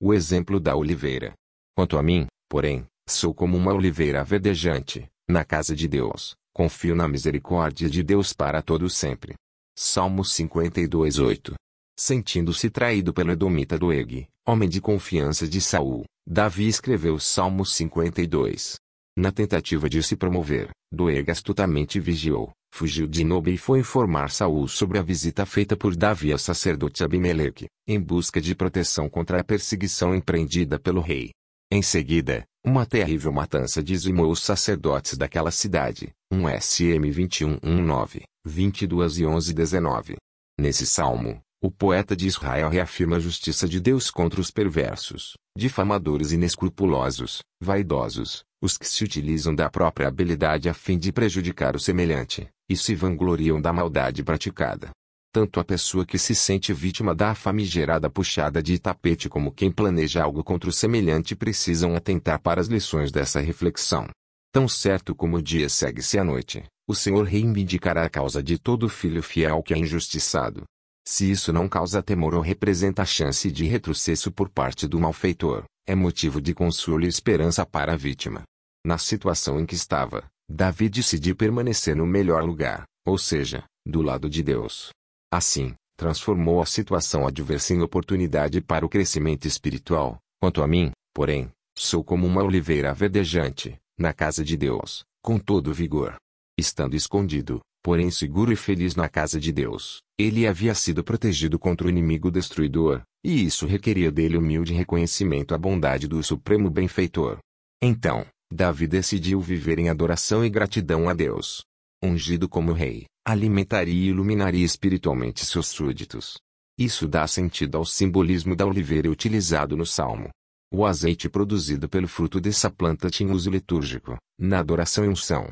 o exemplo da oliveira. Quanto a mim, porém, sou como uma oliveira verdejante, na casa de Deus, confio na misericórdia de Deus para todo sempre. Salmo 52:8. Sentindo-se traído pelo Edomita Doeg, homem de confiança de Saul, Davi escreveu Salmo 52. Na tentativa de se promover, Doeg astutamente vigiou, fugiu de Nobe e foi informar Saul sobre a visita feita por Davi ao sacerdote Abimeleque, em busca de proteção contra a perseguição empreendida pelo rei. Em seguida, uma terrível matança dizimou os sacerdotes daquela cidade, um SM 21:19, 22 e 11:19. Nesse salmo, o poeta de Israel reafirma a justiça de Deus contra os perversos, difamadores inescrupulosos, vaidosos, os que se utilizam da própria habilidade a fim de prejudicar o semelhante, e se vangloriam da maldade praticada. Tanto a pessoa que se sente vítima da famigerada puxada de tapete como quem planeja algo contra o semelhante precisam atentar para as lições dessa reflexão. Tão certo como o dia segue-se à noite, o Senhor reivindicará a causa de todo filho fiel que é injustiçado, se isso não causa temor ou representa chance de retrocesso por parte do malfeitor, é motivo de consolo e esperança para a vítima. Na situação em que estava, Davi decidiu permanecer no melhor lugar, ou seja, do lado de Deus. Assim, transformou a situação adversa em oportunidade para o crescimento espiritual. Quanto a mim, porém, sou como uma oliveira verdejante, na casa de Deus, com todo vigor. Estando escondido, porém seguro e feliz na casa de Deus. Ele havia sido protegido contra o inimigo destruidor, e isso requeria dele humilde reconhecimento à bondade do Supremo Benfeitor. Então, Davi decidiu viver em adoração e gratidão a Deus. Ungido como rei, alimentaria e iluminaria espiritualmente seus súditos. Isso dá sentido ao simbolismo da oliveira utilizado no Salmo. O azeite produzido pelo fruto dessa planta tinha uso litúrgico, na adoração e unção,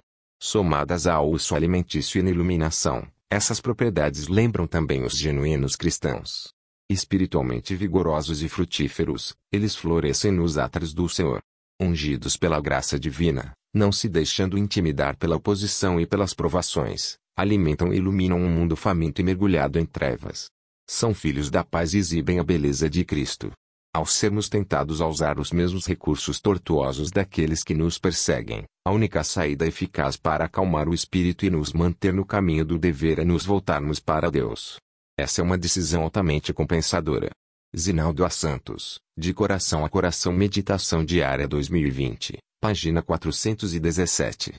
Somadas ao uso alimentício e na iluminação, essas propriedades lembram também os genuínos cristãos. Espiritualmente vigorosos e frutíferos, eles florescem nos átrios do Senhor. Ungidos pela graça divina, não se deixando intimidar pela oposição e pelas provações, alimentam e iluminam um mundo faminto e mergulhado em trevas. São filhos da paz e exibem a beleza de Cristo. Ao sermos tentados a usar os mesmos recursos tortuosos daqueles que nos perseguem, a única saída eficaz para acalmar o espírito e nos manter no caminho do dever é nos voltarmos para Deus. Essa é uma decisão altamente compensadora. Zinaldo A. Santos, De Coração a Coração Meditação Diária 2020, página 417.